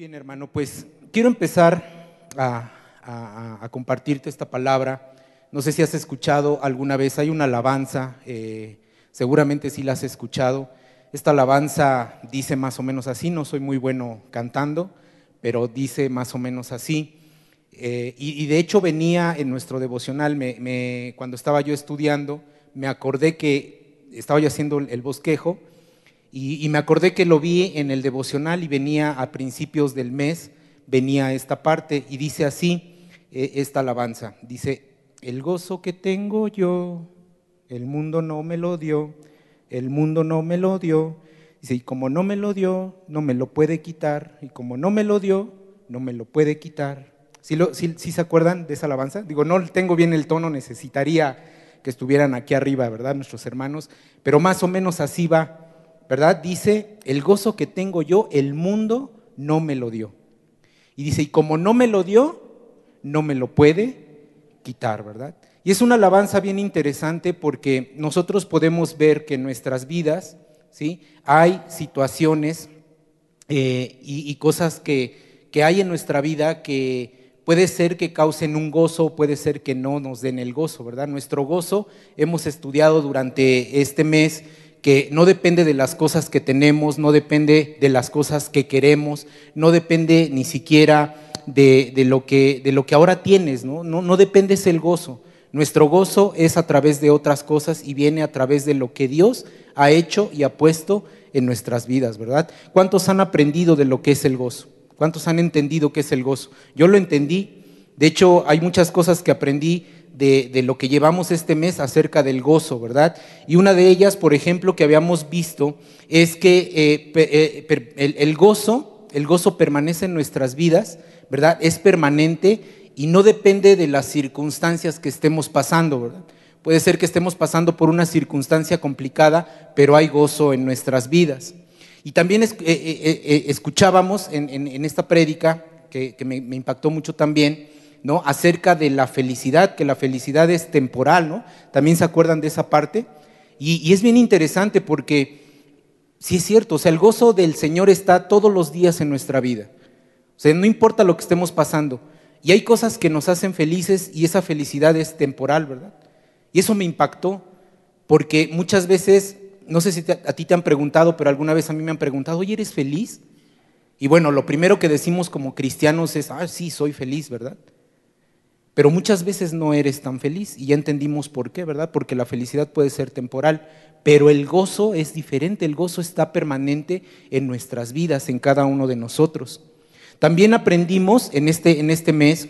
bien, hermano. Pues quiero empezar a, compartirte esta palabra. No sé si has escuchado alguna vez, hay una alabanza, eh, seguramente sí la has escuchado. Esta alabanza dice más o menos así, no soy muy bueno cantando, pero dice más o menos así. Eh, y, de hecho venía en nuestro devocional, cuando estaba yo estudiando, me acordé que estaba yo haciendo el bosquejo y, me acordé que lo vi en el devocional y venía a principios del mes, venía esta parte y dice así, eh, esta alabanza, dice, el gozo que tengo yo, el mundo no me lo dio, el mundo no me lo dio, dice, y como no me lo dio, no me lo puede quitar, y como no me lo dio, no me lo puede quitar. ¿Sí, lo, se acuerdan de esa alabanza? Digo, no tengo bien el tono, necesitaría que estuvieran aquí arriba, ¿verdad? Nuestros hermanos, pero más o menos así va. ¿Verdad? Dice, el gozo que tengo yo, el mundo no me lo dio. Y dice, y como no me lo dio, no me lo puede quitar, ¿verdad? Y es una alabanza bien interesante porque nosotros podemos ver que en nuestras vidas, ¿sí? Hay situaciones eh, y, cosas que, que hay en nuestra vida que puede ser que causen un gozo, puede ser que no nos den el gozo, ¿verdad? Nuestro gozo, hemos estudiado durante este mes que no depende de las cosas que tenemos, no depende de las cosas que queremos, no depende ni siquiera de, lo, que, de lo que ahora tienes, ¿no? ¿no? No depende es el gozo. Nuestro gozo es a través de otras cosas y viene a través de lo que Dios ha hecho y ha puesto en nuestras vidas, ¿verdad? ¿Cuántos han aprendido de lo que es el gozo? ¿Cuántos han entendido qué es el gozo? Yo lo entendí. De hecho, hay muchas cosas que aprendí de, lo que llevamos este mes acerca del gozo, ¿verdad? Y una de ellas, por ejemplo, que habíamos visto, es que eh, eh, el, gozo, el gozo permanece en nuestras vidas, ¿verdad? Es permanente y no depende de las circunstancias que estemos pasando, ¿verdad? Puede ser que estemos pasando por una circunstancia complicada, pero hay gozo en nuestras vidas. Y también eh, escuchábamos en, esta prédica, que, me impactó mucho también, ¿no? acerca de la felicidad, que la felicidad es temporal, ¿no? También se acuerdan de esa parte. Y, es bien interesante porque sí es cierto, o sea, el gozo del Señor está todos los días en nuestra vida. O sea, no importa lo que estemos pasando. Y hay cosas que nos hacen felices y esa felicidad es temporal, ¿verdad? Y eso me impactó porque muchas veces, no sé si a ti te han preguntado, pero alguna vez a mí me han preguntado, oye, ¿eres feliz? Y bueno, lo primero que decimos como cristianos es, ah, sí, soy feliz, ¿verdad? Pero muchas veces no eres tan feliz y ya entendimos por qué, ¿verdad? Porque la felicidad puede ser temporal, pero el gozo es diferente, el gozo está permanente en nuestras vidas, en cada uno de nosotros. También aprendimos en este, en este mes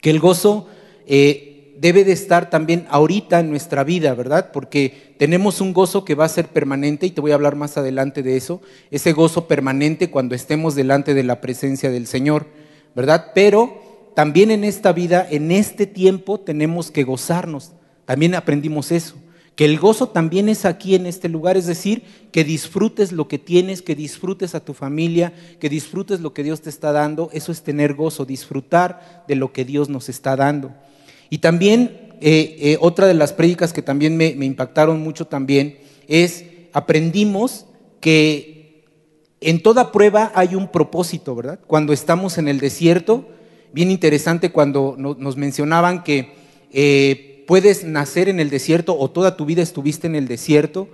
que el gozo eh, debe de estar también ahorita en nuestra vida, ¿verdad? Porque tenemos un gozo que va a ser permanente y te voy a hablar más adelante de eso, ese gozo permanente cuando estemos delante de la presencia del Señor, ¿verdad? Pero también en esta vida, en este tiempo, tenemos que gozarnos. También aprendimos eso, que el gozo también es aquí en este lugar, es decir, que disfrutes lo que tienes, que disfrutes a tu familia, que disfrutes lo que Dios te está dando. Eso es tener gozo, disfrutar de lo que Dios nos está dando. Y también eh, eh, otra de las prédicas que también me, me impactaron mucho también es, aprendimos que en toda prueba hay un propósito, ¿verdad? Cuando estamos en el desierto, bien interesante cuando nos mencionaban que eh, puedes nacer en el desierto o toda tu vida estuviste en el desierto,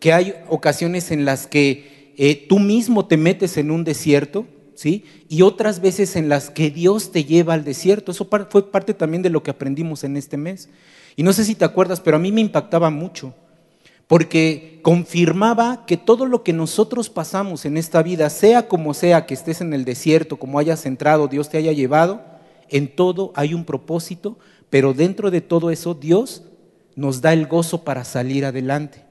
que hay ocasiones en las que eh, tú mismo te metes en un desierto, ¿sí? Y otras veces en las que Dios te lleva al desierto. Eso fue parte también de lo que aprendimos en este mes. Y no sé si te acuerdas, pero a mí me impactaba mucho porque confirmaba que todo lo que nosotros pasamos en esta vida, sea como sea que estés en el desierto, como hayas entrado, Dios te haya llevado, en todo hay un propósito, pero dentro de todo eso Dios nos da el gozo para salir adelante.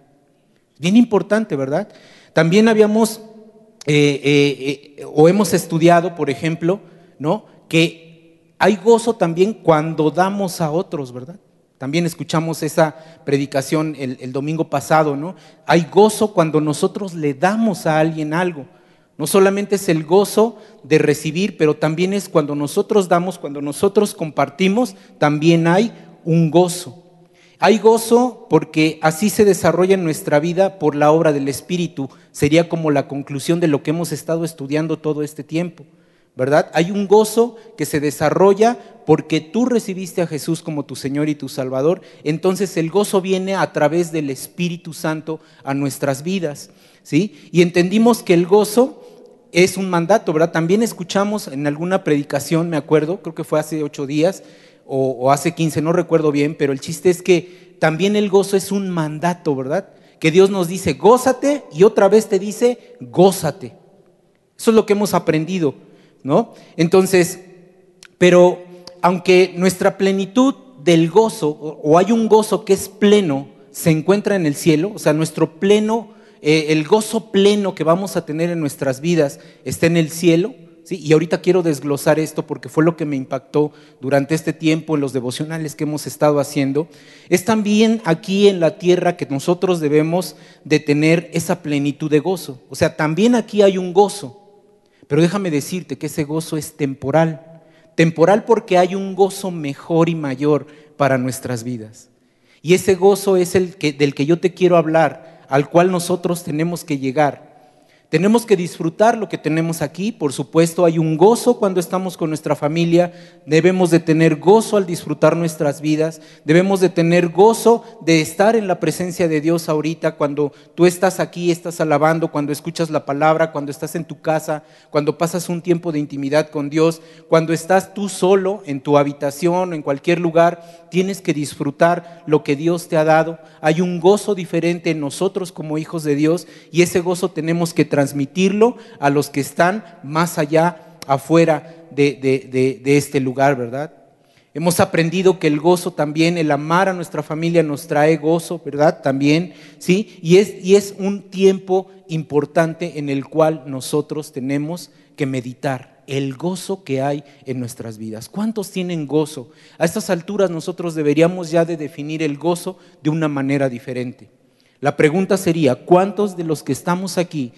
Bien importante, ¿verdad? También habíamos eh, eh, eh, o hemos estudiado, por ejemplo, ¿no? Que hay gozo también cuando damos a otros, ¿verdad? También escuchamos esa predicación el, domingo pasado, ¿no? Hay gozo cuando nosotros le damos a alguien algo. No solamente es el gozo de recibir, pero también es cuando nosotros damos, cuando nosotros compartimos, también hay un gozo. Hay gozo porque así se desarrolla en nuestra vida por la obra del Espíritu. Sería como la conclusión de lo que hemos estado estudiando todo este tiempo. ¿Verdad? Hay un gozo que se desarrolla porque tú recibiste a Jesús como tu Señor y tu Salvador. Entonces el gozo viene a través del Espíritu Santo a nuestras vidas, ¿sí? Y entendimos que el gozo es un mandato, ¿verdad? También escuchamos en alguna predicación, me acuerdo, creo que fue hace ocho días o, hace quince, no recuerdo bien, pero el chiste es que también el gozo es un mandato, ¿verdad? Que Dios nos dice, gózate y otra vez te dice, gózate. Eso es lo que hemos aprendido, ¿no? Entonces, pero aunque nuestra plenitud del gozo, o hay un gozo que es pleno, se encuentra en el cielo, o sea, nuestro pleno, eh, el gozo pleno que vamos a tener en nuestras vidas está en el cielo, y ahorita quiero desglosar esto porque fue lo que me impactó durante este tiempo en los devocionales que hemos estado haciendo. Es también aquí en la tierra que nosotros debemos de tener esa plenitud de gozo. O sea, también aquí hay un gozo. Pero déjame decirte que ese gozo es temporal. Temporal porque hay un gozo mejor y mayor para nuestras vidas. Y ese gozo es el que, del que yo te quiero hablar, al cual nosotros tenemos que llegar. Tenemos que disfrutar lo que tenemos aquí, por supuesto hay un gozo cuando estamos con nuestra familia, debemos de tener gozo al disfrutar nuestras vidas, debemos de tener gozo de estar en la presencia de Dios ahorita, cuando tú estás aquí, estás alabando, cuando escuchas la palabra, cuando estás en tu casa, cuando pasas un tiempo de intimidad con Dios, cuando estás tú solo en tu habitación o en cualquier lugar, tienes que disfrutar lo que Dios te ha dado. Hay un gozo diferente en nosotros como hijos de Dios y ese gozo tenemos que transmitirlo a los que están más allá, afuera de, este lugar, ¿verdad? Hemos aprendido que el gozo también, el amar a nuestra familia nos trae gozo, ¿verdad? También, ¿sí? Y es, y es un tiempo importante en el cual nosotros tenemos que meditar el gozo que hay en nuestras vidas. ¿Cuántos tienen gozo? A estas alturas nosotros deberíamos ya de definir el gozo de una manera diferente. La pregunta sería, ¿cuántos de los que estamos aquí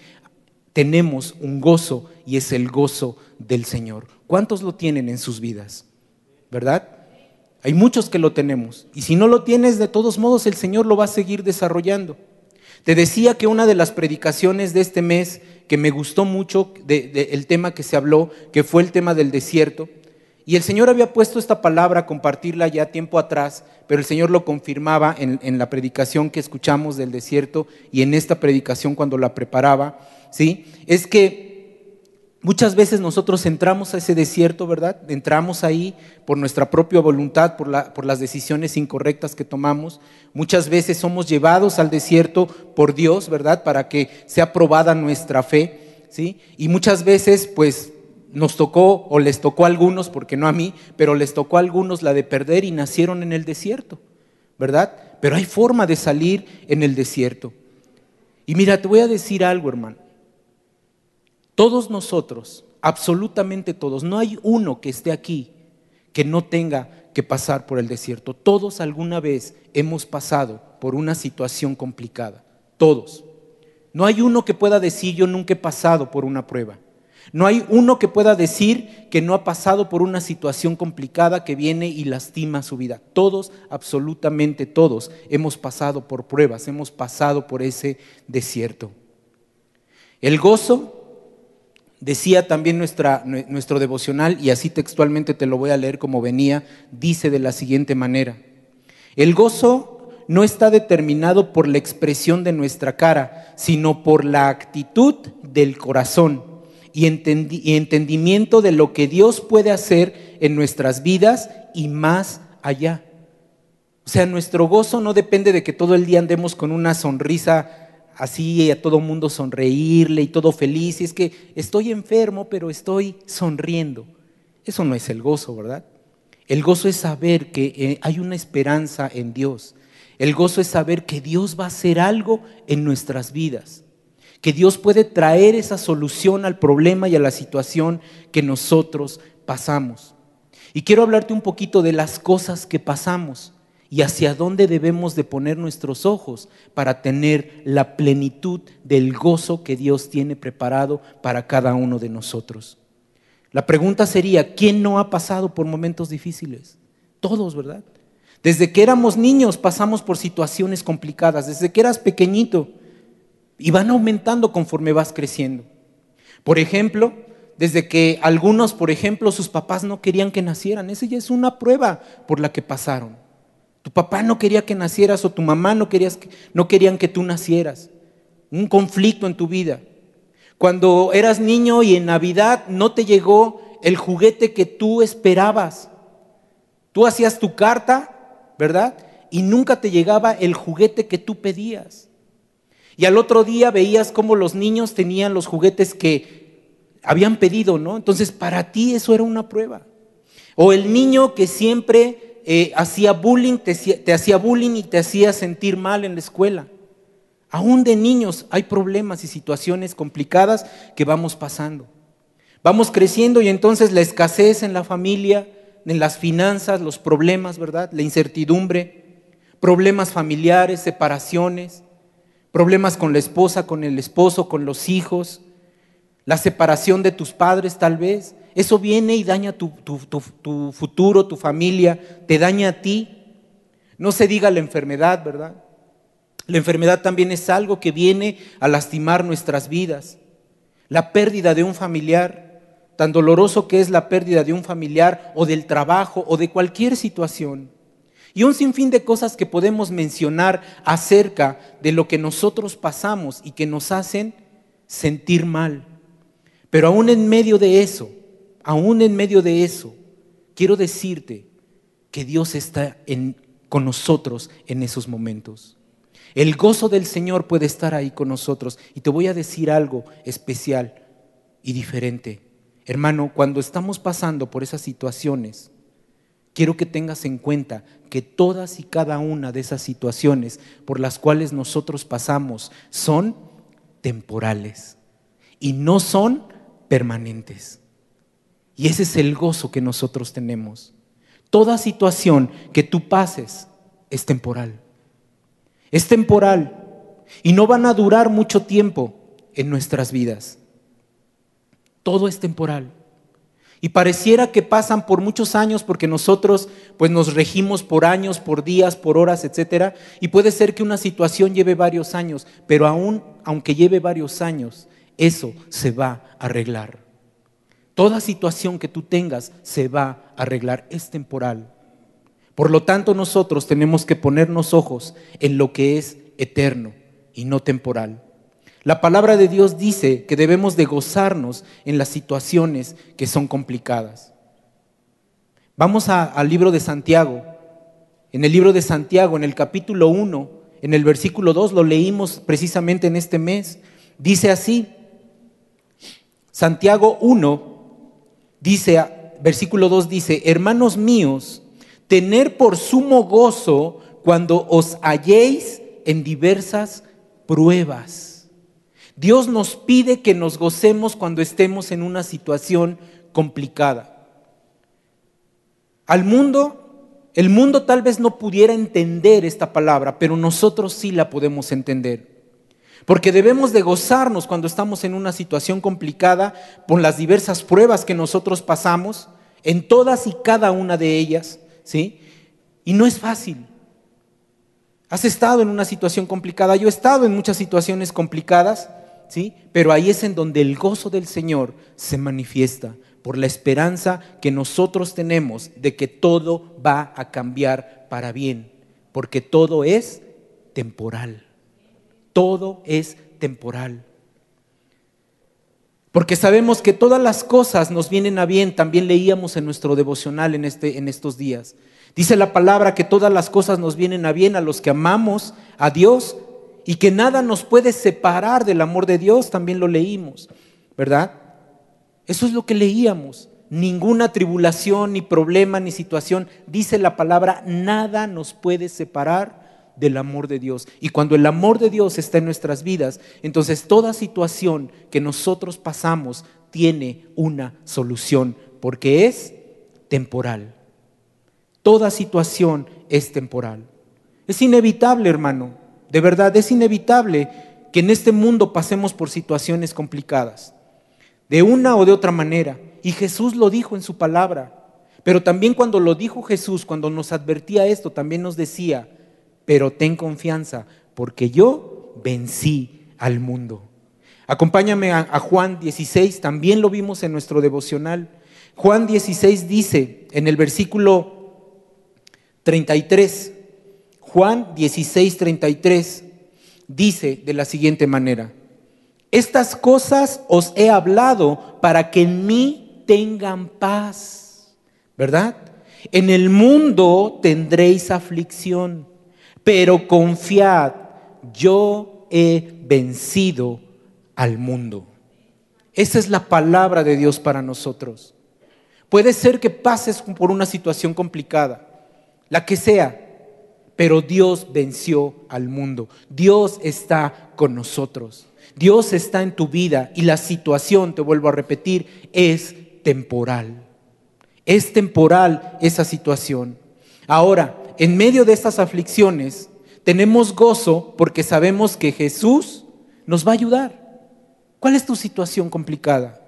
tenemos un gozo y es el gozo del Señor. ¿Cuántos lo tienen en sus vidas? ¿Verdad? Hay muchos que lo tenemos. Y si no lo tienes, de todos modos el Señor lo va a seguir desarrollando. Te decía que una de las predicaciones de este mes que me gustó mucho, de, el tema que se habló, que fue el tema del desierto, y el Señor había puesto esta palabra, compartirla ya tiempo atrás, pero el Señor lo confirmaba en la predicación que escuchamos del desierto y en esta predicación cuando la preparaba ¿sí? Es que muchas veces nosotros entramos a ese desierto, ¿verdad? Entramos ahí por nuestra propia voluntad, por, por las decisiones incorrectas que tomamos. Muchas veces somos llevados al desierto por Dios, ¿verdad? Para que sea probada nuestra fe, ¿sí? Y muchas veces, pues, nos tocó, o les tocó a algunos, porque no a mí, pero les tocó a algunos la de perder y nacieron en el desierto, ¿verdad? Pero hay forma de salir en el desierto. Y mira, te voy a decir algo, hermano. Todos nosotros, absolutamente todos, no hay uno que esté aquí que no tenga que pasar por el desierto. Todos alguna vez hemos pasado por una situación complicada. Todos. No hay uno que pueda decir yo nunca he pasado por una prueba. No hay uno que pueda decir que no ha pasado por una situación complicada que viene y lastima su vida. Todos, absolutamente todos, hemos pasado por pruebas, hemos pasado por ese desierto. El gozo Decía también nuestra, nuestro devocional, y así textualmente te lo voy a leer como venía, dice de la siguiente manera, el gozo no está determinado por la expresión de nuestra cara, sino por la actitud del corazón y, y entendimiento de lo que Dios puede hacer en nuestras vidas y más allá. O sea, nuestro gozo no depende de que todo el día andemos con una sonrisa así a todo mundo sonreírle y todo feliz. Y es que estoy enfermo, pero estoy sonriendo. Eso no es el gozo, ¿verdad? El gozo es saber que eh, hay una esperanza en Dios. El gozo es saber que Dios va a hacer algo en nuestras vidas. Que Dios puede traer esa solución al problema y a la situación que nosotros pasamos. Y quiero hablarte un poquito de las cosas que pasamos y hacia dónde debemos de poner nuestros ojos para tener la plenitud del gozo que Dios tiene preparado para cada uno de nosotros. La pregunta sería, ¿quién no ha pasado por momentos difíciles? Todos, ¿verdad? Desde que éramos niños pasamos por situaciones complicadas, desde que eras pequeñito y van aumentando conforme vas creciendo. Por ejemplo, desde que algunos, por ejemplo, sus papás no querían que nacieran. Esa ya es una prueba por la que pasaron. Tu papá no quería que nacieras o tu mamá no, querías no querían que tú nacieras. Un conflicto en tu vida. Cuando eras niño y en Navidad no te llegó el juguete que tú esperabas. Tú hacías tu carta, ¿verdad? Y nunca te llegaba el juguete que tú pedías. Y al otro día veías cómo los niños tenían los juguetes que habían pedido, ¿no? Entonces, para ti eso era una prueba. O el niño que siempre eh, hacía bullying, te, te hacía bullying y te hacía sentir mal en la escuela. Aún de niños hay problemas y situaciones complicadas que vamos pasando. Vamos creciendo y entonces la escasez en la familia, en las finanzas, los problemas, ¿verdad? La incertidumbre, problemas familiares, separaciones, problemas con la esposa, con el esposo, con los hijos, la separación de tus padres tal vez. Eso viene y daña tu, futuro, tu familia, te daña a ti. No se diga la enfermedad, ¿verdad? La enfermedad también es algo que viene a lastimar nuestras vidas. La pérdida de un familiar, tan doloroso que es la pérdida de un familiar o del trabajo o de cualquier situación. Y un sinfín de cosas que podemos mencionar acerca de lo que nosotros pasamos y que nos hacen sentir mal. Pero aún en medio de eso, aún en medio de eso, quiero decirte que Dios está con nosotros en esos momentos. El gozo del Señor puede estar ahí con nosotros. Y te voy a decir algo especial y diferente. Hermano, cuando estamos pasando por esas situaciones, quiero que tengas en cuenta que todas y cada una de esas situaciones por las cuales nosotros pasamos son temporales y no son permanentes. Y ese es el gozo que nosotros tenemos. Toda situación que tú pases es temporal. Es temporal y no van a durar mucho tiempo en nuestras vidas. Todo es temporal. Y pareciera que pasan por muchos años porque nosotros pues nos regimos por años, por días, por horas, etcétera, y puede ser que una situación lleve varios años, pero aún aunque lleve varios años, eso se va a arreglar. Toda situación que tú tengas se va a arreglar, es temporal. Por lo tanto, nosotros tenemos que ponernos ojos en lo que es eterno y no temporal. La palabra de Dios dice que debemos de gozarnos en las situaciones que son complicadas. Vamos al libro de Santiago. En el libro de Santiago, en el capítulo 1, en el versículo 2, lo leímos precisamente en este mes. Dice así, Santiago 1 dice, versículo 2 dice, hermanos míos, tener por sumo gozo cuando os halléis en diversas pruebas. Dios nos pide que nos gocemos cuando estemos en una situación complicada. Al mundo, el mundo tal vez no pudiera entender esta palabra, pero nosotros sí la podemos entender. Porque debemos de gozarnos cuando estamos en una situación complicada por las diversas pruebas que nosotros pasamos, en todas y cada una de ellas, ¿sí? Y no es fácil. Has estado en una situación complicada, yo he estado en muchas situaciones complicadas, ¿sí? Pero ahí es en donde el gozo del Señor se manifiesta por la esperanza que nosotros tenemos de que todo va a cambiar para bien, porque todo es temporal. Todo es temporal. Porque sabemos que todas las cosas nos vienen a bien, también leíamos en nuestro devocional en, este, en estos días. Dice la palabra que todas las cosas nos vienen a bien a los que amamos a Dios y que nada nos puede separar del amor de Dios, también lo leímos, ¿verdad? Eso es lo que leíamos. Ninguna tribulación, ni problema, ni situación, dice la palabra, nada nos puede separar del amor de Dios. Y cuando el amor de Dios está en nuestras vidas, entonces toda situación que nosotros pasamos tiene una solución, porque es temporal. Toda situación es temporal. Es inevitable, hermano, de verdad, es inevitable que en este mundo pasemos por situaciones complicadas, de una o de otra manera. Y Jesús lo dijo en su palabra. Pero también cuando lo dijo Jesús, cuando nos advertía esto, también nos decía, pero ten confianza, porque yo vencí al mundo. Acompáñame a, Juan 16, también lo vimos en nuestro devocional. Juan 16 dice en el versículo 33, Juan 16, 33 dice de la siguiente manera, estas cosas os he hablado para que en mí tengan paz, ¿verdad? En el mundo tendréis aflicción, pero confiad, yo he vencido al mundo. Esa es la palabra de Dios para nosotros. Puede ser que pases por una situación complicada, la que sea, pero Dios venció al mundo. Dios está con nosotros. Dios está en tu vida y la situación, te vuelvo a repetir, es temporal. Es temporal esa situación. Ahora, en medio de estas aflicciones, tenemos gozo porque sabemos que Jesús nos va a ayudar. ¿Cuál es tu situación complicada?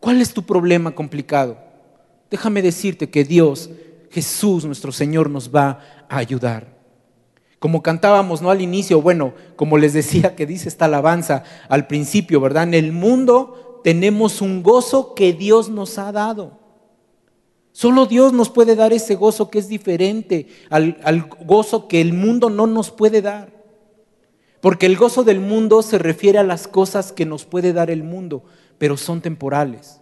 ¿Cuál es tu problema complicado? Déjame decirte que Dios, Jesús, nuestro Señor, nos va a ayudar. Como cantábamos, ¿no? Al inicio, bueno, como les decía que dice esta alabanza al principio, ¿verdad? En el mundo tenemos un gozo que Dios nos ha dado. Solo Dios nos puede dar ese gozo que es diferente al, al gozo que el mundo no nos puede dar. Porque el gozo del mundo se refiere a las cosas que nos puede dar el mundo, pero son temporales.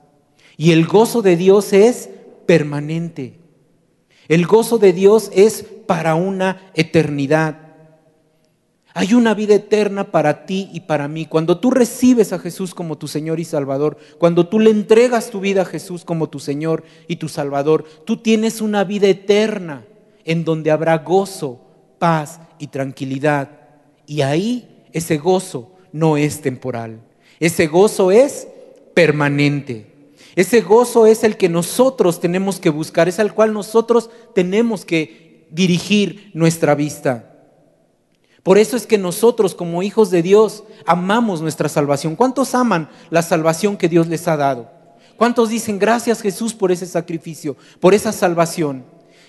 Y el gozo de Dios es permanente. El gozo de Dios es para una eternidad. Hay una vida eterna para ti y para mí. Cuando tú recibes a Jesús como tu Señor y Salvador, cuando tú le entregas tu vida a Jesús como tu Señor y tu Salvador, tú tienes una vida eterna en donde habrá gozo, paz y tranquilidad. Y ahí ese gozo no es temporal. Ese gozo es permanente. Ese gozo es el que nosotros tenemos que buscar, es al cual nosotros tenemos que dirigir nuestra vista. Por eso es que nosotros como hijos de Dios amamos nuestra salvación. ¿Cuántos aman la salvación que Dios les ha dado? ¿Cuántos dicen gracias Jesús por ese sacrificio, por esa salvación?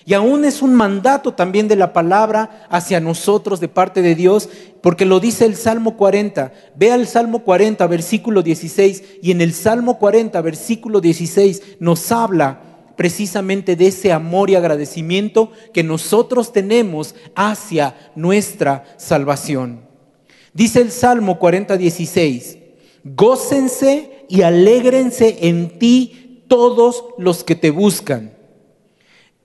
Y aún es un mandato también de la palabra hacia nosotros de parte de Dios, porque lo dice el Salmo 40. Vea el Salmo 40, versículo 16, y en el Salmo 40, versículo 16, nos habla precisamente de ese amor y agradecimiento que nosotros tenemos hacia nuestra salvación. Dice el Salmo 40, 16, gócense y alégrense en ti todos los que te buscan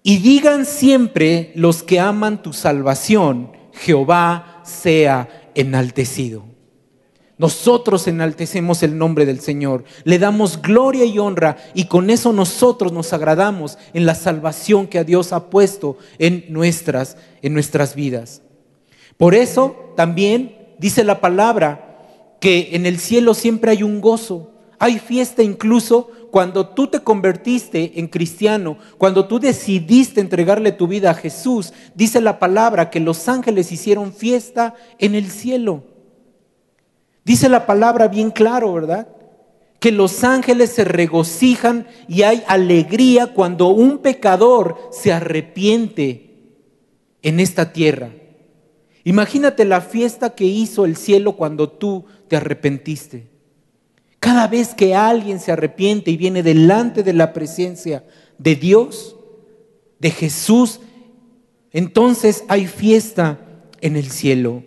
y digan siempre los que aman tu salvación, Jehová sea enaltecido. Nosotros enaltecemos el nombre del Señor, le damos gloria y honra y con eso nosotros nos agradamos en la salvación que a Dios ha puesto en nuestras, en nuestras vidas. Por eso también dice la palabra que en el cielo siempre hay un gozo, hay fiesta incluso cuando tú te convertiste en cristiano, cuando tú decidiste entregarle tu vida a Jesús, dice la palabra que los ángeles hicieron fiesta en el cielo. Dice la palabra bien claro, ¿verdad? Que los ángeles se regocijan y hay alegría cuando un pecador se arrepiente en esta tierra. Imagínate la fiesta que hizo el cielo cuando tú te arrepentiste. Cada vez que alguien se arrepiente y viene delante de la presencia de Dios, de Jesús, entonces hay fiesta en el cielo.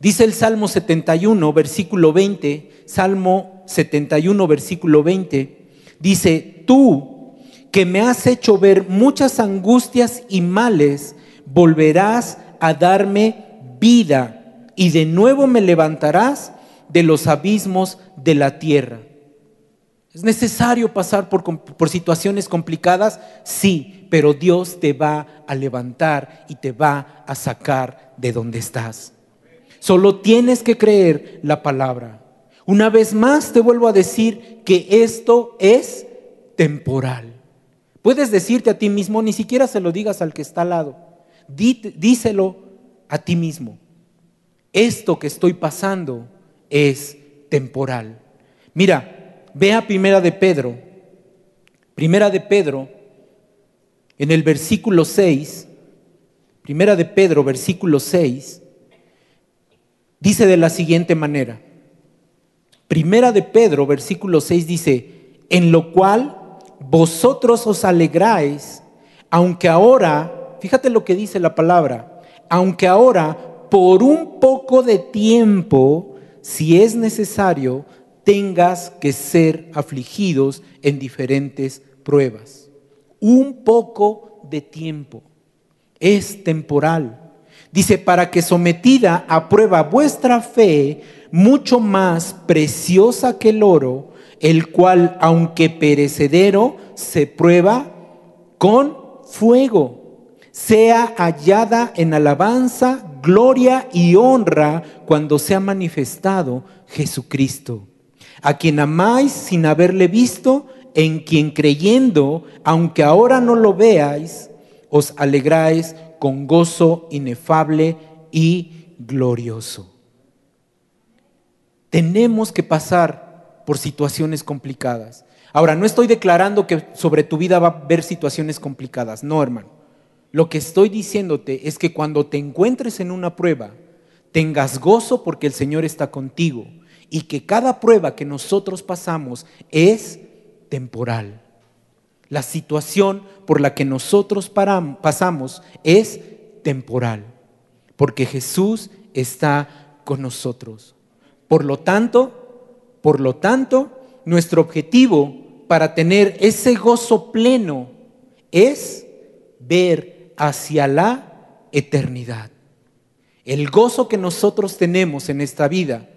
Dice el Salmo 71, versículo 20, Salmo 71, versículo 20, dice, tú que me has hecho ver muchas angustias y males, volverás a darme vida y de nuevo me levantarás de los abismos de la tierra. ¿Es necesario pasar por, por, situaciones complicadas? Sí, pero Dios te va a levantar y te va a sacar de donde estás. Solo tienes que creer la palabra. Una vez más te vuelvo a decir que esto es temporal. Puedes decirte a ti mismo, ni siquiera se lo digas al que está al lado. díselo a ti mismo. Esto que estoy pasando es temporal. Mira, ve a Primera de Pedro. Primera de Pedro, en el versículo 6, Primera de Pedro, versículo 6, dice de la siguiente manera, Primera de Pedro, versículo 6 dice, en lo cual vosotros os alegráis, aunque ahora, fíjate lo que dice la palabra, aunque ahora por un poco de tiempo, si es necesario, tengas que ser afligidos en diferentes pruebas. Un poco de tiempo. Es temporal. Dice, para que sometida a prueba vuestra fe, mucho más preciosa que el oro, el cual, aunque perecedero, se prueba con fuego, sea hallada en alabanza, gloria y honra cuando sea manifestado Jesucristo, a quien amáis sin haberle visto, en quien creyendo, aunque ahora no lo veáis, os alegráis con gozo inefable y glorioso. Tenemos que pasar por situaciones complicadas. Ahora, no estoy declarando que sobre tu vida va a haber situaciones complicadas, no, hermano. Lo que estoy diciéndote es que cuando te encuentres en una prueba, tengas gozo porque el Señor está contigo y que cada prueba que nosotros pasamos es temporal. La situación por la que nosotros pasamos es temporal, porque Jesús está con nosotros. Por lo tanto, por lo tanto, nuestro objetivo para tener ese gozo pleno es ver hacia la eternidad. El gozo que nosotros tenemos en esta vida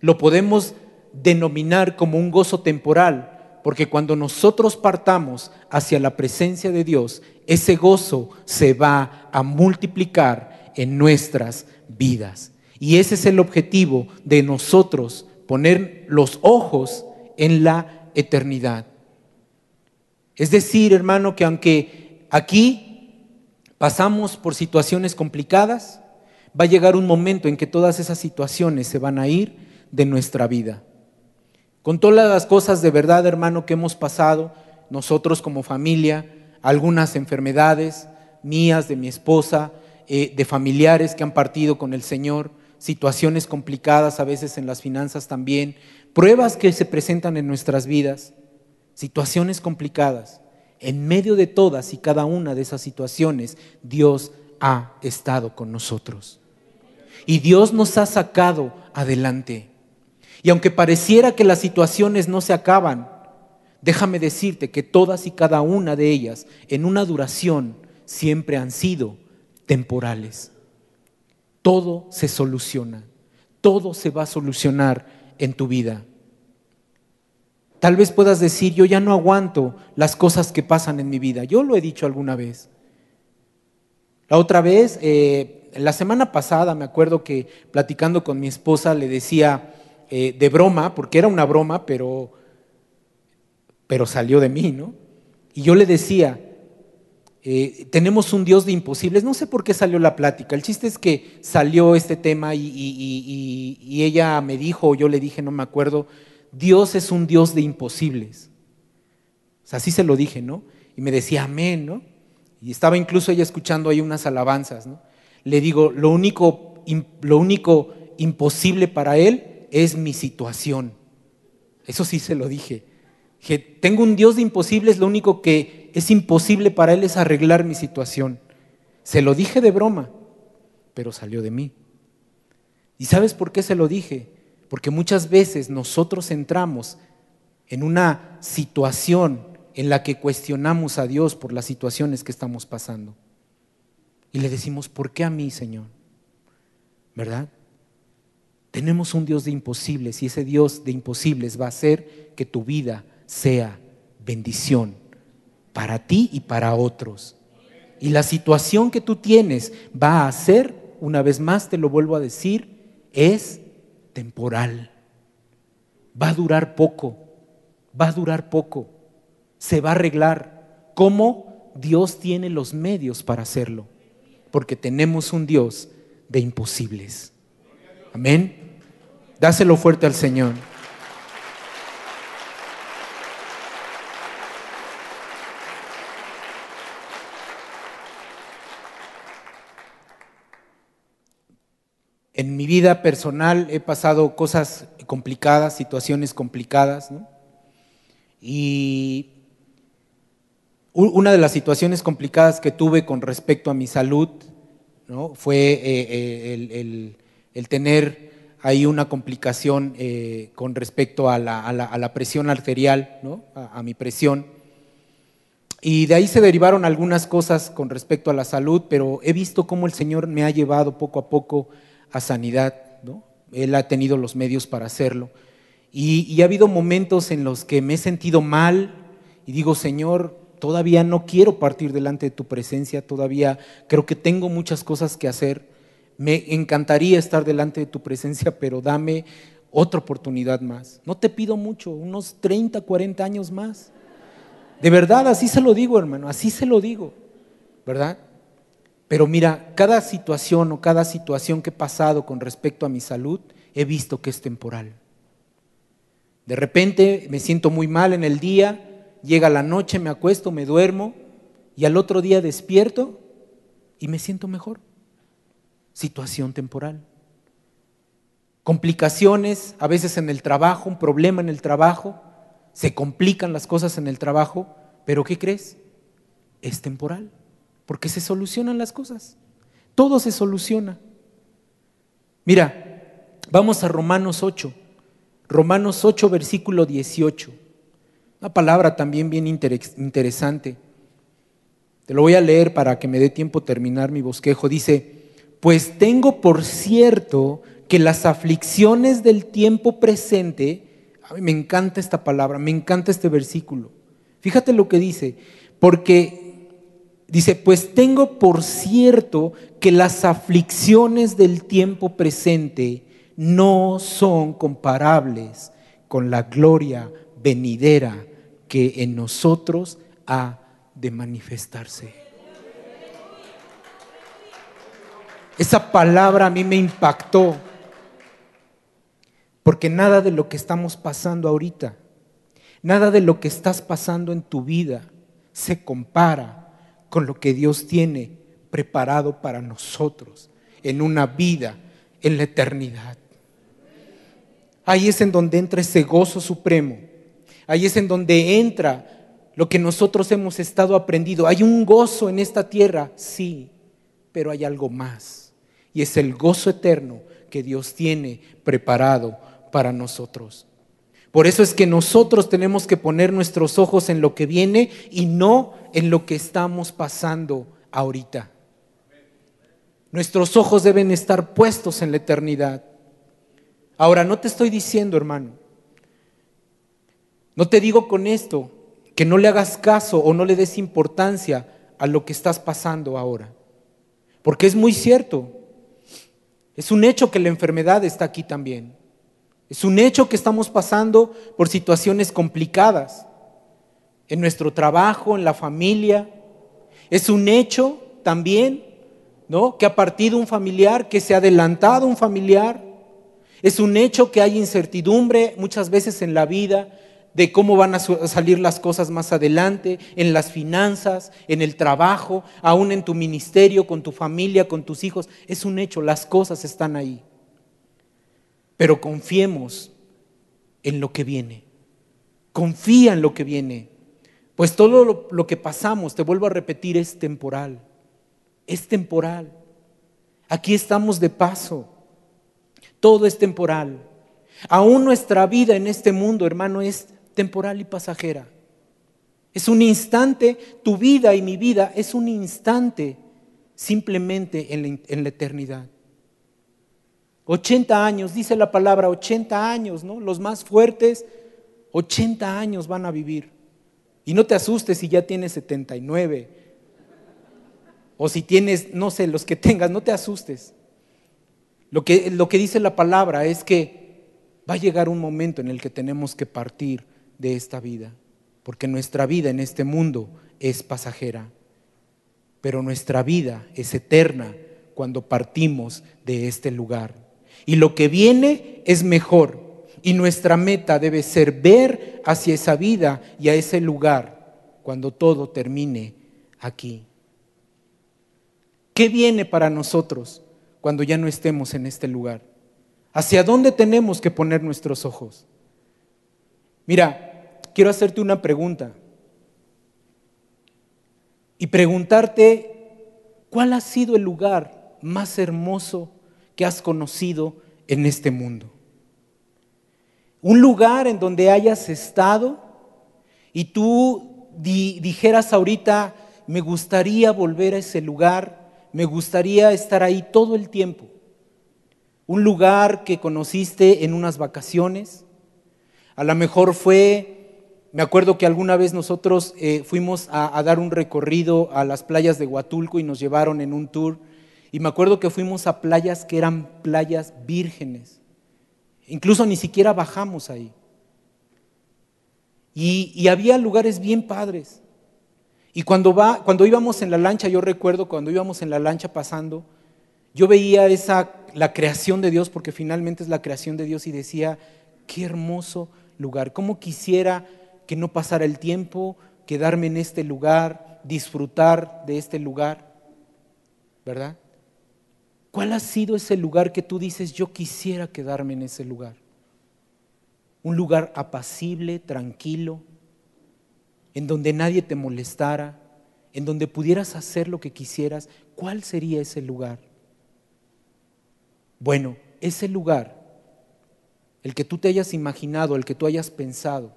lo podemos denominar como un gozo temporal, porque cuando nosotros partamos hacia la presencia de Dios, ese gozo se va a multiplicar en nuestras vidas. Y ese es el objetivo de nosotros, poner los ojos en la eternidad. Es decir, hermano, que aunque aquí pasamos por situaciones complicadas, va a llegar un momento en que todas esas situaciones se van a ir de nuestra vida. Con todas las cosas de verdad, hermano, que hemos pasado, nosotros como familia, algunas enfermedades mías, de mi esposa, eh, de familiares que han partido con el Señor, situaciones complicadas a veces en las finanzas también, pruebas que se presentan en nuestras vidas, situaciones complicadas. En medio de todas y cada una de esas situaciones, Dios ha estado con nosotros. Y Dios nos ha sacado adelante. Y aunque pareciera que las situaciones no se acaban, déjame decirte que todas y cada una de ellas en una duración siempre han sido temporales. Todo se soluciona, todo se va a solucionar en tu vida. Tal vez puedas decir, yo ya no aguanto las cosas que pasan en mi vida. Yo lo he dicho alguna vez. La otra vez, eh, la semana pasada, me acuerdo que platicando con mi esposa le decía, eh, de broma, porque era una broma, pero, pero salió de mí, ¿no? Y yo le decía, eh, tenemos un Dios de imposibles, no sé por qué salió la plática, el chiste es que salió este tema y, ella me dijo, o yo le dije, no me acuerdo, Dios es un Dios de imposibles. Así se lo dije, ¿no? Y me decía, amén, ¿no? Y estaba incluso ella escuchando ahí unas alabanzas, ¿no? Le digo, lo único, lo único imposible para él es mi situación. Eso sí se lo dije. Que tengo un Dios de imposibles, lo único que es imposible para Él es arreglar mi situación. Se lo dije de broma, pero salió de mí. ¿Y sabes por qué se lo dije? Porque muchas veces nosotros entramos en una situación en la que cuestionamos a Dios por las situaciones que estamos pasando. Y le decimos, ¿por qué a mí, Señor? ¿Verdad? Tenemos un Dios de imposibles y ese Dios de imposibles va a hacer que tu vida sea bendición para ti y para otros. Y la situación que tú tienes va a ser, una vez más te lo vuelvo a decir, es temporal. Va a durar poco, va a durar poco, se va a arreglar. ¿Cómo? Dios tiene los medios para hacerlo, porque tenemos un Dios de imposibles. Amén. Dáselo fuerte al Señor. En mi vida personal he pasado cosas complicadas, situaciones complicadas, ¿no? Y una de las situaciones complicadas que tuve con respecto a mi salud ¿no? fue eh, eh, el, tener ahí una complicación eh, con respecto a la, presión arterial, ¿no? a, mi presión. Y de ahí se derivaron algunas cosas con respecto a la salud, pero he visto cómo el Señor me ha llevado poco a poco a sanidad. ¿no? Él ha tenido los medios para hacerlo. Y, y ha habido momentos en los que me he sentido mal y digo, Señor, todavía no quiero partir delante de tu presencia, todavía creo que tengo muchas cosas que hacer. Me encantaría estar delante de tu presencia, pero dame otra oportunidad más. No te pido mucho, unos 30, 40 años más. De verdad, así se lo digo, hermano, así se lo digo, ¿verdad? Pero mira, cada situación o cada situación que he pasado con respecto a mi salud, he visto que es temporal. De repente me siento muy mal en el día, llega la noche, me acuesto, me duermo y al otro día despierto y me siento mejor. Situación temporal. Complicaciones, a veces en el trabajo, un problema en el trabajo, se complican las cosas en el trabajo, pero ¿qué crees? Es temporal, porque se solucionan las cosas. Todo se soluciona. Mira, vamos a Romanos 8. Romanos 8, versículo 18. Una palabra también bien interesante. Te lo voy a leer para que me dé tiempo terminar mi bosquejo. Dice, pues tengo por cierto que las aflicciones del tiempo presente, a mí me encanta esta palabra, me encanta este versículo. Fíjate lo que dice, porque dice, pues tengo por cierto que las aflicciones del tiempo presente no son comparables con la gloria venidera que en nosotros ha de manifestarse. Esa palabra a mí me impactó, porque nada de lo que estamos pasando ahorita, nada de lo que estás pasando en tu vida se compara con lo que Dios tiene preparado para nosotros en una vida, en la eternidad. Ahí es en donde entra ese gozo supremo Ahí es en donde entra lo que nosotros hemos estado aprendiendo. Hay un gozo en esta tierra, sí, pero hay algo más. Y es el gozo eterno que Dios tiene preparado para nosotros. Por eso es que nosotros tenemos que poner nuestros ojos en lo que viene y no en lo que estamos pasando ahorita. Nuestros ojos deben estar puestos en la eternidad. Ahora, no te estoy diciendo, hermano, no te digo con esto que no le hagas caso o no le des importancia a lo que estás pasando ahora. Porque es muy cierto. Es un hecho que la enfermedad está aquí también. Es un hecho que estamos pasando por situaciones complicadas en nuestro trabajo, en la familia. Es un hecho también, ¿no? Que ha partido un familiar, que se ha adelantado un familiar. Es un hecho que hay incertidumbre muchas veces en la vida de cómo van a salir las cosas más adelante, en las finanzas, en el trabajo, aún en tu ministerio, con tu familia, con tus hijos. Es un hecho, las cosas están ahí. Pero confiemos en lo que viene. Confía en lo que viene. Pues todo lo, que pasamos, te vuelvo a repetir, es temporal. Es temporal. Aquí estamos de paso. Todo es temporal. Aún nuestra vida en este mundo, hermano, es temporal y pasajera. Es un instante, tu vida y mi vida es un instante simplemente en la, eternidad. 80 años, dice la palabra, 80 años, ¿no? Los más fuertes, 80 años van a vivir. Y no te asustes si ya tienes 79. O si tienes, no sé, los que tengas, no te asustes. Lo que, lo que dice la palabra es que va a llegar un momento en el que tenemos que partir de esta vida, porque nuestra vida en este mundo es pasajera, pero nuestra vida es eterna cuando partimos de este lugar. Y lo que viene es mejor, y nuestra meta debe ser ver hacia esa vida y a ese lugar cuando todo termine aquí. ¿Qué viene para nosotros cuando ya no estemos en este lugar? ¿Hacia dónde tenemos que poner nuestros ojos? Mira, quiero hacerte una pregunta y preguntarte cuál ha sido el lugar más hermoso que has conocido en este mundo. Un lugar en donde hayas estado y tú dijeras ahorita, me gustaría volver a ese lugar, me gustaría estar ahí todo el tiempo. Un lugar que conociste en unas vacaciones, a lo mejor fue me acuerdo que alguna vez nosotros eh, fuimos a, dar un recorrido a las playas de Huatulco y nos llevaron en un tour. Y me acuerdo que fuimos a playas que eran playas vírgenes. Incluso ni siquiera bajamos ahí. Y, había lugares bien padres. Y cuando, va, cuando íbamos en la lancha, yo recuerdo cuando íbamos en la lancha pasando, yo veía esa, la creación de Dios, porque finalmente es la creación de Dios, y decía, qué hermoso lugar, cómo quisiera que no pasara el tiempo, quedarme en este lugar, disfrutar de este lugar, ¿verdad? ¿Cuál ha sido ese lugar que tú dices, yo quisiera quedarme en ese lugar? Un lugar apacible, tranquilo, en donde nadie te molestara, en donde pudieras hacer lo que quisieras. ¿Cuál sería ese lugar? Bueno, ese lugar, el que tú te hayas imaginado, el que tú hayas pensado,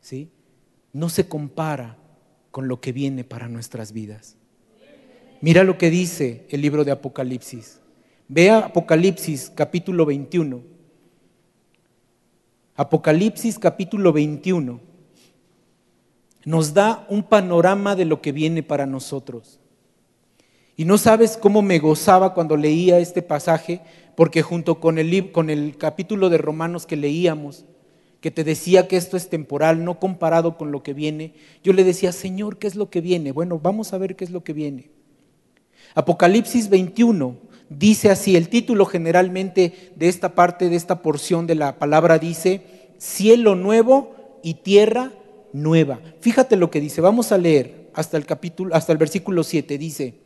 ¿sí? no se compara con lo que viene para nuestras vidas. Mira lo que dice el libro de Apocalipsis. Vea Apocalipsis capítulo 21. Apocalipsis capítulo 21 nos da un panorama de lo que viene para nosotros. Y no sabes cómo me gozaba cuando leía este pasaje, porque junto con el, con el capítulo de Romanos que leíamos, que te decía que esto es temporal, no comparado con lo que viene, yo le decía, Señor, ¿qué es lo que viene? Bueno, vamos a ver qué es lo que viene. Apocalipsis 21 dice así, el título generalmente de esta parte, de esta porción de la palabra dice, cielo nuevo y tierra nueva. Fíjate lo que dice, vamos a leer hasta el capítulo, hasta el versículo 7, dice,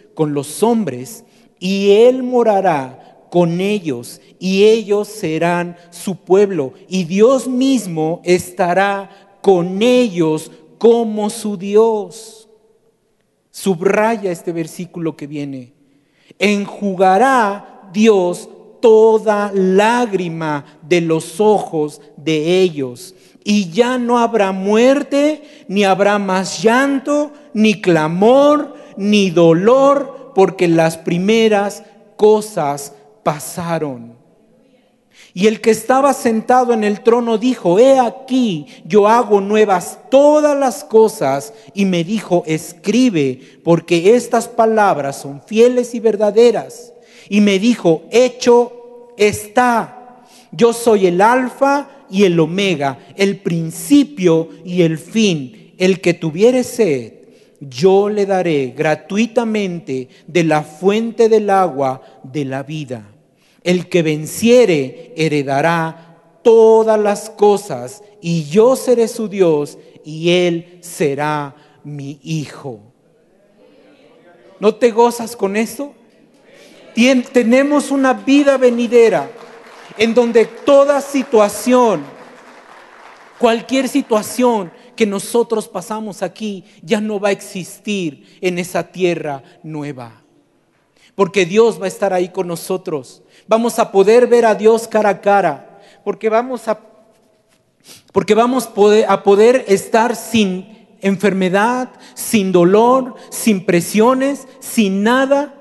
con los hombres, y él morará con ellos y ellos serán su pueblo y Dios mismo estará con ellos como su Dios. Subraya este versículo que viene. Enjugará Dios toda lágrima de los ojos de ellos. Y ya no habrá muerte, ni habrá más llanto, ni clamor, ni dolor, porque las primeras cosas pasaron. Y el que estaba sentado en el trono dijo, he aquí, yo hago nuevas todas las cosas. Y me dijo, escribe, porque estas palabras son fieles y verdaderas. Y me dijo, hecho está, yo soy el alfa y el omega, el principio y el fin. El que tuviere sed, yo le daré gratuitamente de la fuente del agua de la vida. El que venciere heredará todas las cosas y yo seré su Dios y él será mi hijo. ¿No te gozas con esto? tenemos una vida venidera en donde toda situación, cualquier situación que nosotros pasamos aquí ya no va a existir en esa tierra nueva. Porque Dios va a estar ahí con nosotros vamos a poder ver a Dios cara a cara, porque vamos a, porque vamos a poder estar sin enfermedad, sin dolor, sin presiones, sin nada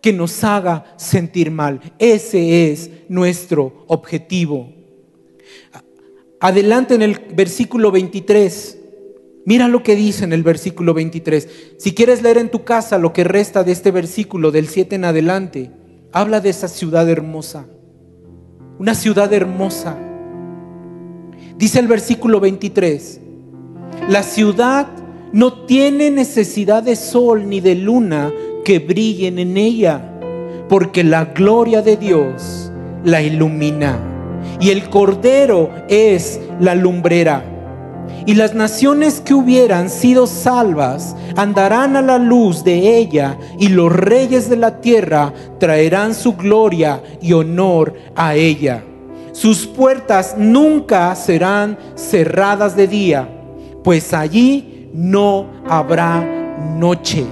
que nos haga sentir mal. Ese es nuestro objetivo. Adelante en el versículo 23. Mira lo que dice en el versículo 23. Si quieres leer en tu casa lo que resta de este versículo del 7 en adelante, habla de esa ciudad hermosa. una ciudad hermosa. Dice el versículo 23, la ciudad no tiene necesidad de sol ni de luna que brillen en ella, porque la gloria de Dios la ilumina y el cordero es la lumbrera. Y las naciones que hubieran sido salvas andarán a la luz de ella y los reyes de la tierra traerán su gloria y honor a ella. Sus puertas nunca serán cerradas de día, pues allí no habrá noche.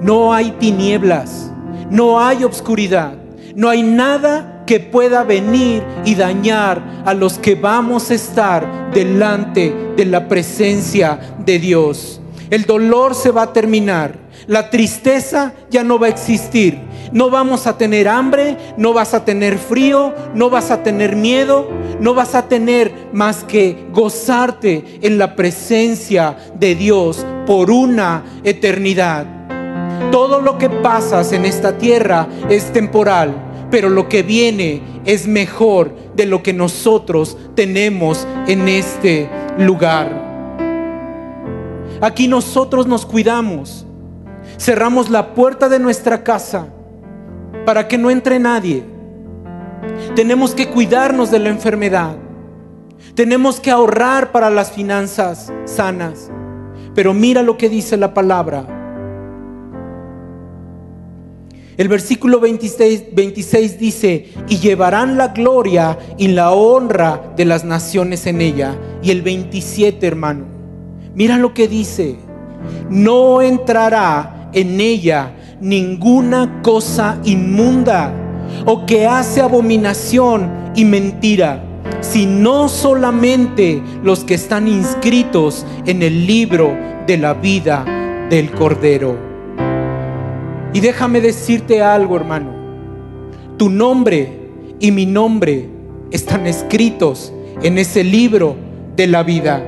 No hay tinieblas, no hay obscuridad, no hay nada que pueda venir y dañar a los que vamos a estar delante de la presencia de Dios. El dolor se va a terminar, la tristeza ya no va a existir. No vamos a tener hambre, no vas a tener frío, no vas a tener miedo, no vas a tener más que gozarte en la presencia de Dios por una eternidad. Todo lo que pasas en esta tierra es temporal, pero lo que viene es mejor de lo que nosotros tenemos en este lugar. Aquí nosotros nos cuidamos, cerramos la puerta de nuestra casa para que no entre nadie. Tenemos que cuidarnos de la enfermedad. Tenemos que ahorrar para las finanzas sanas. Pero mira lo que dice la palabra. El versículo 26, 26, dice, y llevarán la gloria y la honra de las naciones en ella. Y el 27, hermano, mira lo que dice, no entrará en ella ninguna cosa inmunda o que hace abominación y mentira, sino solamente los que están inscritos en el libro de la vida del Cordero. Y déjame decirte algo, hermano. Tu nombre y mi nombre están escritos en ese libro de la vida.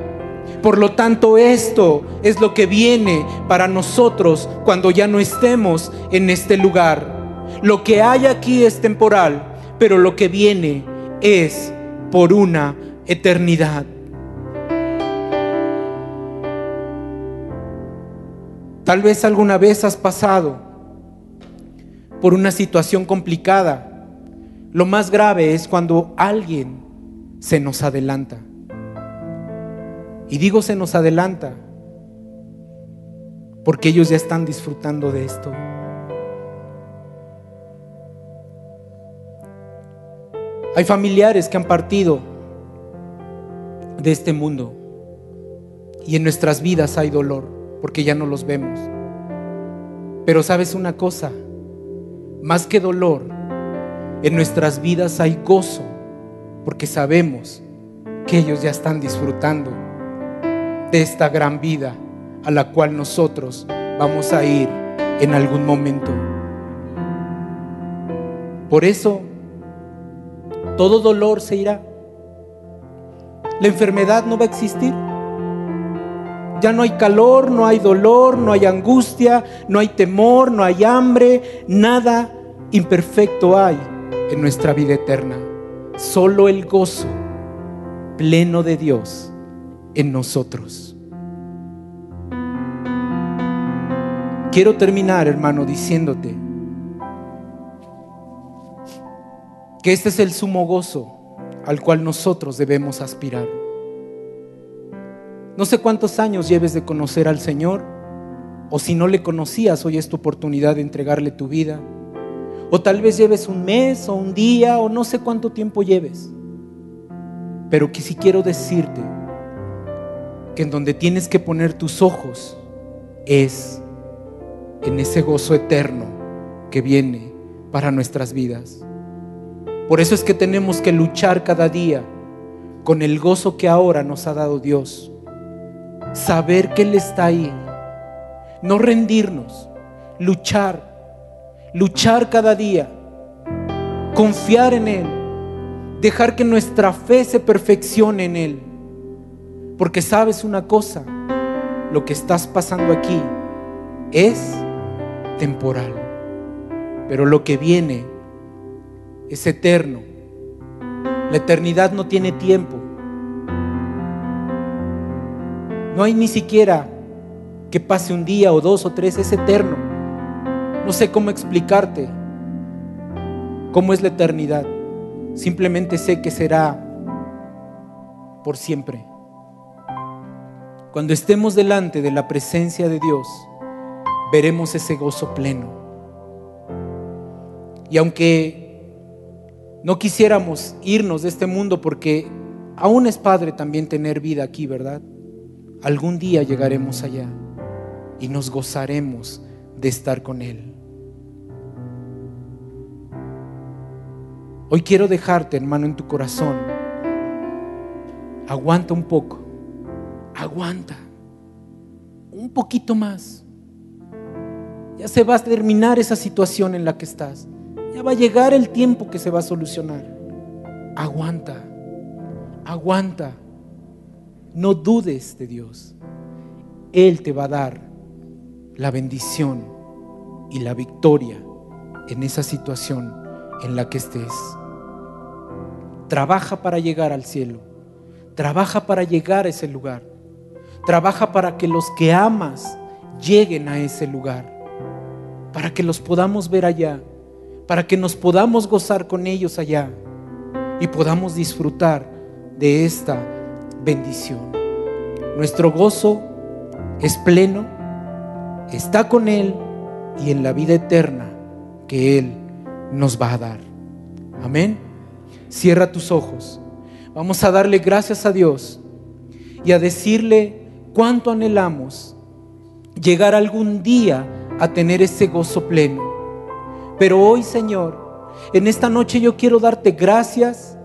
Por lo tanto, esto es lo que viene para nosotros cuando ya no estemos en este lugar. Lo que hay aquí es temporal, pero lo que viene es por una eternidad. Tal vez alguna vez has pasado por una situación complicada. Lo más grave es cuando alguien se nos adelanta. Y digo se nos adelanta porque ellos ya están disfrutando de esto. Hay familiares que han partido de este mundo y en nuestras vidas hay dolor porque ya no los vemos. Pero sabes una cosa, más que dolor, en nuestras vidas hay gozo, porque sabemos que ellos ya están disfrutando de esta gran vida a la cual nosotros vamos a ir en algún momento. Por eso, todo dolor se irá. La enfermedad no va a existir. Ya no hay calor, no hay dolor, no hay angustia, no hay temor, no hay hambre, nada imperfecto hay en nuestra vida eterna. Solo el gozo pleno de Dios en nosotros. Quiero terminar, hermano, diciéndote que este es el sumo gozo al cual nosotros debemos aspirar. No sé cuántos años lleves de conocer al Señor, o si no le conocías, hoy es tu oportunidad de entregarle tu vida. O tal vez lleves un mes o un día o no sé cuánto tiempo lleves. Pero que si quiero decirte que en donde tienes que poner tus ojos es en ese gozo eterno que viene para nuestras vidas. Por eso es que tenemos que luchar cada día con el gozo que ahora nos ha dado Dios saber que Él está ahí, no rendirnos, luchar, luchar cada día, confiar en Él, dejar que nuestra fe se perfeccione en Él. Porque sabes una cosa, lo que estás pasando aquí es temporal, pero lo que viene es eterno La eternidad no tiene tiempo. No hay ni siquiera que pase un día o dos o tres, es eterno. No sé cómo explicarte cómo es la eternidad. Simplemente sé que será por siempre. Cuando estemos delante de la presencia de Dios, veremos ese gozo pleno. Y aunque no quisiéramos irnos de este mundo porque aún es padre también tener vida aquí, ¿verdad? Algún día llegaremos allá y nos gozaremos de estar con Él. Hoy quiero dejarte, hermano, en tu corazón. Aguanta un poco aguanta un poquito más. Ya se va a terminar esa situación en la que estás. Ya va a llegar el tiempo que se va a solucionar. Aguanta, aguanta. No dudes de Dios. Él te va a dar la bendición y la victoria en esa situación en la que estés. Trabaja para llegar al cielo. Trabaja para llegar a ese lugar. Trabaja para que los que amas lleguen a ese lugar, para que los podamos ver allá, para que nos podamos gozar con ellos allá y podamos disfrutar de esta bendición. Nuestro gozo es pleno, está con Él y en la vida eterna que Él nos va a dar. Amén. Cierra tus ojos. Vamos a darle gracias a Dios y a decirle cuánto anhelamos llegar algún día a tener ese gozo pleno. Pero hoy, Señor, en esta noche yo quiero darte gracias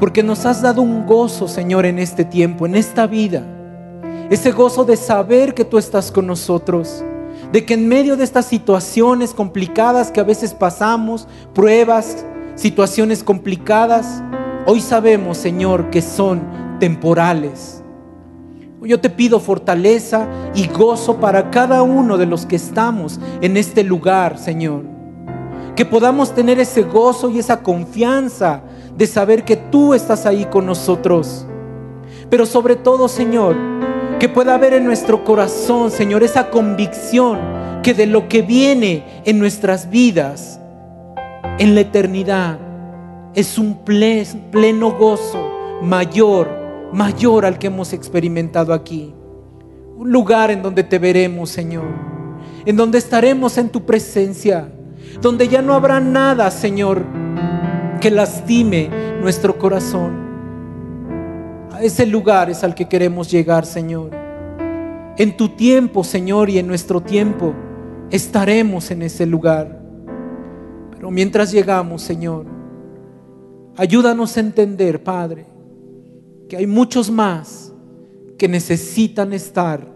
porque nos has dado un gozo, Señor, en este tiempo, en esta vida. Ese gozo de saber que tú estás con nosotros, de que en medio de estas situaciones complicadas que a veces pasamos, pruebas, situaciones complicadas, hoy sabemos, Señor, que son temporales yo te pido fortaleza y gozo para cada uno de los que estamos en este lugar, Señor. Que podamos tener ese gozo y esa confianza de saber que tú estás ahí con nosotros. Pero sobre todo, Señor, que pueda haber en nuestro corazón, Señor, esa convicción que de lo que viene en nuestras vidas, en la eternidad, es un pleno gozo mayor mayor al que hemos experimentado aquí. Un lugar en donde te veremos, Señor. En donde estaremos en tu presencia. Donde ya no habrá nada, Señor, que lastime nuestro corazón. A ese lugar es al que queremos llegar, Señor. En tu tiempo, Señor, y en nuestro tiempo estaremos en ese lugar. Pero mientras llegamos, Señor, ayúdanos a entender, Padre, que hay muchos más que necesitan estar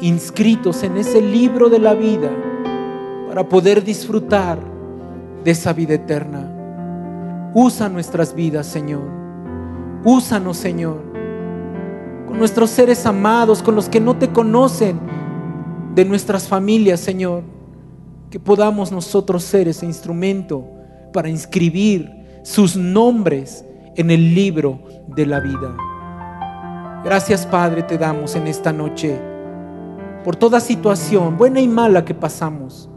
inscritos en ese libro de la vida para poder disfrutar de esa vida eterna. Usa nuestras vidas, Señor. Úsanos, Señor, con nuestros seres amados, con los que no te conocen, de nuestras familias, Señor. Que podamos nosotros ser ese instrumento para inscribir sus nombres en el libro de la vida. Gracias Padre te damos en esta noche por toda situación, buena y mala que pasamos.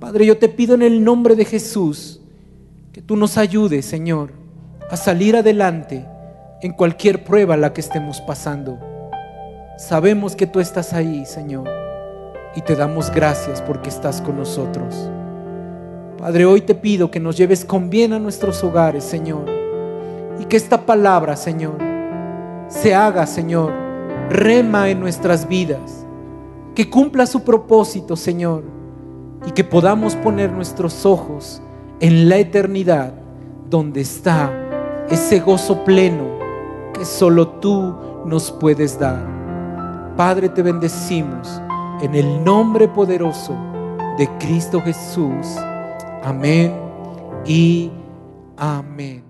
Padre, yo te pido en el nombre de Jesús que tú nos ayudes, Señor, a salir adelante en cualquier prueba la que estemos pasando. Sabemos que tú estás ahí, Señor, y te damos gracias porque estás con nosotros. Padre, hoy te pido que nos lleves con bien a nuestros hogares, Señor, y que esta palabra, Señor, se haga, Señor, rema en nuestras vidas, que cumpla su propósito, Señor, y que podamos poner nuestros ojos en la eternidad, donde está ese gozo pleno que solo tú nos puedes dar. Padre, te bendecimos en el nombre poderoso de Cristo Jesús. Amén y amén.